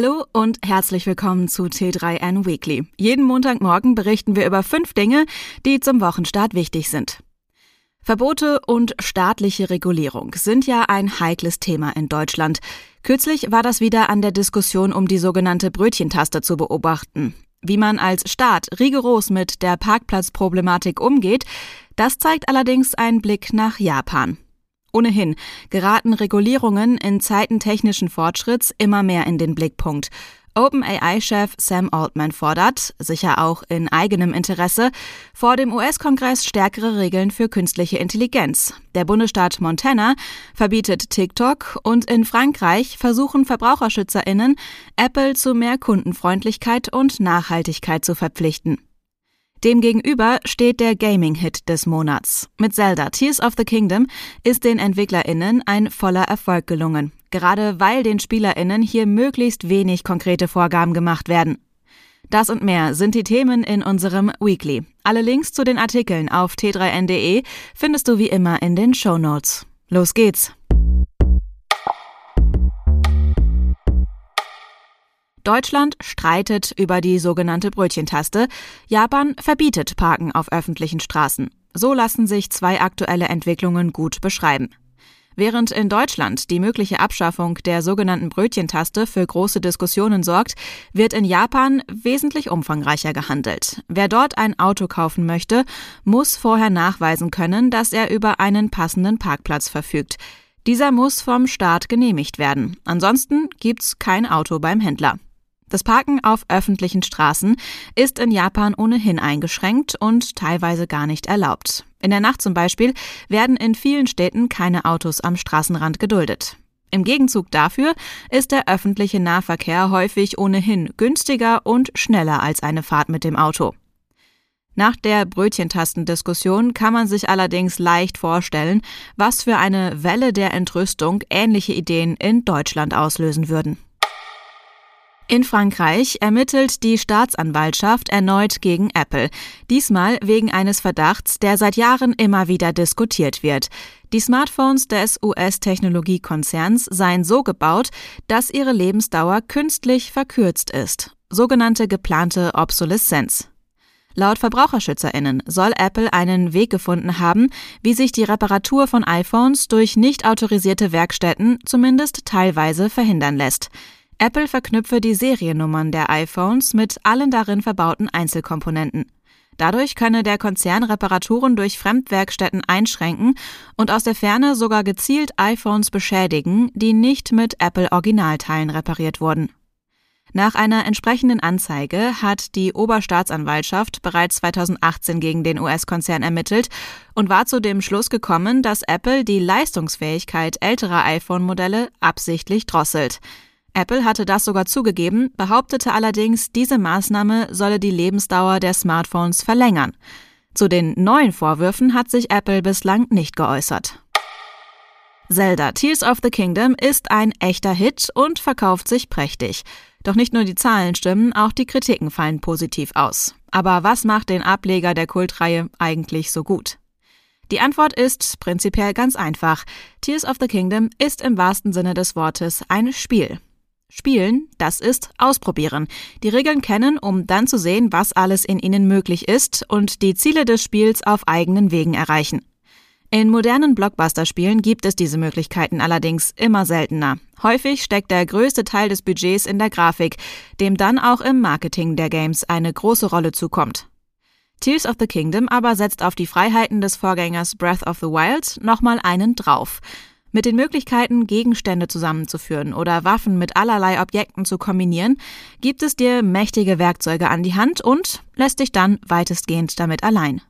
Hallo und herzlich willkommen zu T3N Weekly. Jeden Montagmorgen berichten wir über fünf Dinge, die zum Wochenstart wichtig sind. Verbote und staatliche Regulierung sind ja ein heikles Thema in Deutschland. Kürzlich war das wieder an der Diskussion um die sogenannte Brötchentaste zu beobachten. Wie man als Staat rigoros mit der Parkplatzproblematik umgeht, das zeigt allerdings ein Blick nach Japan. Ohnehin geraten Regulierungen in Zeiten technischen Fortschritts immer mehr in den Blickpunkt. OpenAI-Chef Sam Altman fordert, sicher auch in eigenem Interesse, vor dem US-Kongress stärkere Regeln für künstliche Intelligenz. Der Bundesstaat Montana verbietet TikTok und in Frankreich versuchen Verbraucherschützerinnen, Apple zu mehr Kundenfreundlichkeit und Nachhaltigkeit zu verpflichten. Demgegenüber steht der Gaming-Hit des Monats. Mit Zelda Tears of the Kingdom ist den EntwicklerInnen ein voller Erfolg gelungen. Gerade weil den SpielerInnen hier möglichst wenig konkrete Vorgaben gemacht werden. Das und mehr sind die Themen in unserem Weekly. Alle Links zu den Artikeln auf t3n.de findest du wie immer in den Show Notes. Los geht's! Deutschland streitet über die sogenannte Brötchentaste. Japan verbietet Parken auf öffentlichen Straßen. So lassen sich zwei aktuelle Entwicklungen gut beschreiben. Während in Deutschland die mögliche Abschaffung der sogenannten Brötchentaste für große Diskussionen sorgt, wird in Japan wesentlich umfangreicher gehandelt. Wer dort ein Auto kaufen möchte, muss vorher nachweisen können, dass er über einen passenden Parkplatz verfügt. Dieser muss vom Staat genehmigt werden. Ansonsten gibt's kein Auto beim Händler. Das Parken auf öffentlichen Straßen ist in Japan ohnehin eingeschränkt und teilweise gar nicht erlaubt. In der Nacht zum Beispiel werden in vielen Städten keine Autos am Straßenrand geduldet. Im Gegenzug dafür ist der öffentliche Nahverkehr häufig ohnehin günstiger und schneller als eine Fahrt mit dem Auto. Nach der Brötchentastendiskussion kann man sich allerdings leicht vorstellen, was für eine Welle der Entrüstung ähnliche Ideen in Deutschland auslösen würden. In Frankreich ermittelt die Staatsanwaltschaft erneut gegen Apple, diesmal wegen eines Verdachts, der seit Jahren immer wieder diskutiert wird. Die Smartphones des US-Technologiekonzerns seien so gebaut, dass ihre Lebensdauer künstlich verkürzt ist, sogenannte geplante Obsoleszenz. Laut Verbraucherschützerinnen soll Apple einen Weg gefunden haben, wie sich die Reparatur von iPhones durch nicht autorisierte Werkstätten zumindest teilweise verhindern lässt. Apple verknüpfe die Seriennummern der iPhones mit allen darin verbauten Einzelkomponenten. Dadurch könne der Konzern Reparaturen durch Fremdwerkstätten einschränken und aus der Ferne sogar gezielt iPhones beschädigen, die nicht mit Apple Originalteilen repariert wurden. Nach einer entsprechenden Anzeige hat die Oberstaatsanwaltschaft bereits 2018 gegen den US-Konzern ermittelt und war zu dem Schluss gekommen, dass Apple die Leistungsfähigkeit älterer iPhone-Modelle absichtlich drosselt. Apple hatte das sogar zugegeben, behauptete allerdings, diese Maßnahme solle die Lebensdauer der Smartphones verlängern. Zu den neuen Vorwürfen hat sich Apple bislang nicht geäußert. Zelda Tears of the Kingdom ist ein echter Hit und verkauft sich prächtig. Doch nicht nur die Zahlen stimmen, auch die Kritiken fallen positiv aus. Aber was macht den Ableger der Kultreihe eigentlich so gut? Die Antwort ist prinzipiell ganz einfach. Tears of the Kingdom ist im wahrsten Sinne des Wortes ein Spiel. Spielen, das ist ausprobieren. Die Regeln kennen, um dann zu sehen, was alles in ihnen möglich ist und die Ziele des Spiels auf eigenen Wegen erreichen. In modernen Blockbuster-Spielen gibt es diese Möglichkeiten allerdings immer seltener. Häufig steckt der größte Teil des Budgets in der Grafik, dem dann auch im Marketing der Games eine große Rolle zukommt. Tears of the Kingdom aber setzt auf die Freiheiten des Vorgängers Breath of the Wild nochmal einen drauf. Mit den Möglichkeiten, Gegenstände zusammenzuführen oder Waffen mit allerlei Objekten zu kombinieren, gibt es dir mächtige Werkzeuge an die Hand und lässt dich dann weitestgehend damit allein.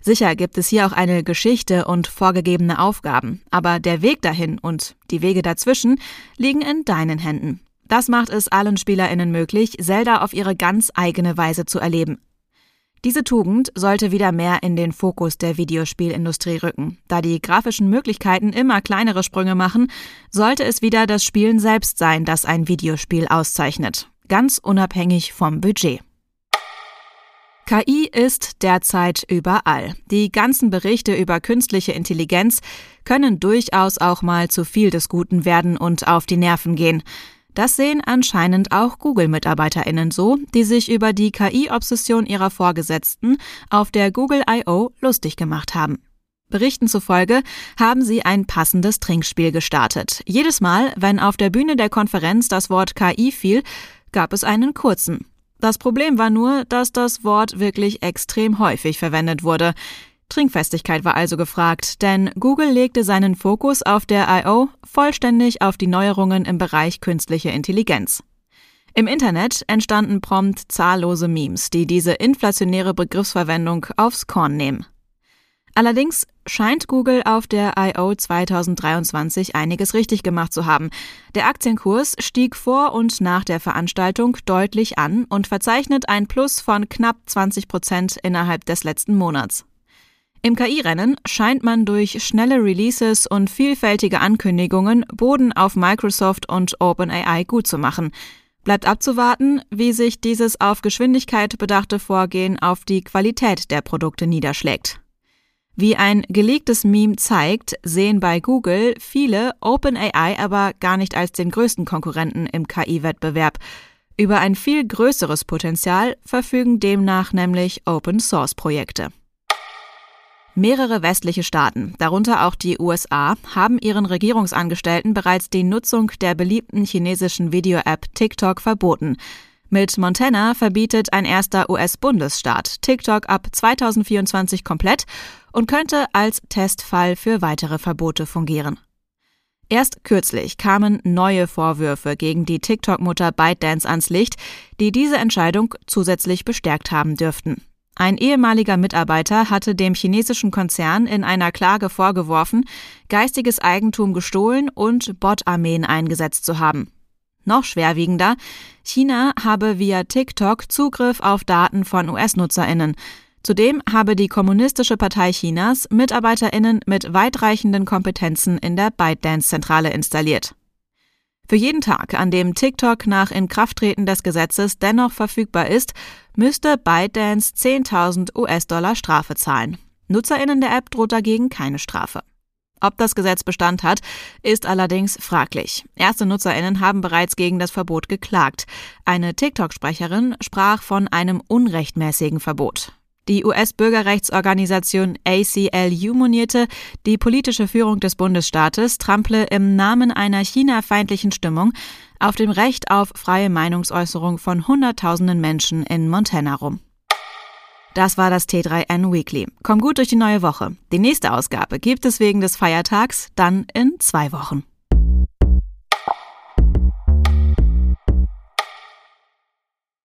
Sicher gibt es hier auch eine Geschichte und vorgegebene Aufgaben, aber der Weg dahin und die Wege dazwischen liegen in deinen Händen. Das macht es allen SpielerInnen möglich, Zelda auf ihre ganz eigene Weise zu erleben. Diese Tugend sollte wieder mehr in den Fokus der Videospielindustrie rücken. Da die grafischen Möglichkeiten immer kleinere Sprünge machen, sollte es wieder das Spielen selbst sein, das ein Videospiel auszeichnet. Ganz unabhängig vom Budget. KI ist derzeit überall. Die ganzen Berichte über künstliche Intelligenz können durchaus auch mal zu viel des Guten werden und auf die Nerven gehen. Das sehen anscheinend auch Google-MitarbeiterInnen so, die sich über die KI-Obsession ihrer Vorgesetzten auf der Google I.O. lustig gemacht haben. Berichten zufolge haben sie ein passendes Trinkspiel gestartet. Jedes Mal, wenn auf der Bühne der Konferenz das Wort KI fiel, gab es einen kurzen. Das Problem war nur, dass das Wort wirklich extrem häufig verwendet wurde. Trinkfestigkeit war also gefragt, denn Google legte seinen Fokus auf der I.O. vollständig auf die Neuerungen im Bereich künstliche Intelligenz. Im Internet entstanden prompt zahllose Memes, die diese inflationäre Begriffsverwendung aufs Korn nehmen. Allerdings scheint Google auf der I.O. 2023 einiges richtig gemacht zu haben. Der Aktienkurs stieg vor und nach der Veranstaltung deutlich an und verzeichnet ein Plus von knapp 20 Prozent innerhalb des letzten Monats. Im KI-Rennen scheint man durch schnelle Releases und vielfältige Ankündigungen Boden auf Microsoft und OpenAI gut zu machen. Bleibt abzuwarten, wie sich dieses auf Geschwindigkeit bedachte Vorgehen auf die Qualität der Produkte niederschlägt. Wie ein gelegtes Meme zeigt, sehen bei Google viele OpenAI aber gar nicht als den größten Konkurrenten im KI-Wettbewerb. Über ein viel größeres Potenzial verfügen demnach nämlich Open-Source-Projekte. Mehrere westliche Staaten, darunter auch die USA, haben ihren Regierungsangestellten bereits die Nutzung der beliebten chinesischen Video-App TikTok verboten. Mit Montana verbietet ein erster US-Bundesstaat TikTok ab 2024 komplett und könnte als Testfall für weitere Verbote fungieren. Erst kürzlich kamen neue Vorwürfe gegen die TikTok-Mutter ByteDance ans Licht, die diese Entscheidung zusätzlich bestärkt haben dürften. Ein ehemaliger Mitarbeiter hatte dem chinesischen Konzern in einer Klage vorgeworfen, geistiges Eigentum gestohlen und Bot-Armeen eingesetzt zu haben. Noch schwerwiegender, China habe via TikTok Zugriff auf Daten von US-Nutzerinnen. Zudem habe die Kommunistische Partei Chinas Mitarbeiterinnen mit weitreichenden Kompetenzen in der ByteDance-Zentrale installiert. Für jeden Tag, an dem TikTok nach Inkrafttreten des Gesetzes dennoch verfügbar ist, müsste ByteDance 10.000 US-Dollar Strafe zahlen. Nutzerinnen der App droht dagegen keine Strafe. Ob das Gesetz Bestand hat, ist allerdings fraglich. Erste Nutzerinnen haben bereits gegen das Verbot geklagt. Eine TikTok-Sprecherin sprach von einem unrechtmäßigen Verbot. Die US-Bürgerrechtsorganisation ACLU monierte, die politische Führung des Bundesstaates trample im Namen einer China-feindlichen Stimmung auf dem Recht auf freie Meinungsäußerung von Hunderttausenden Menschen in Montana rum. Das war das T3N Weekly. Komm gut durch die neue Woche. Die nächste Ausgabe gibt es wegen des Feiertags dann in zwei Wochen.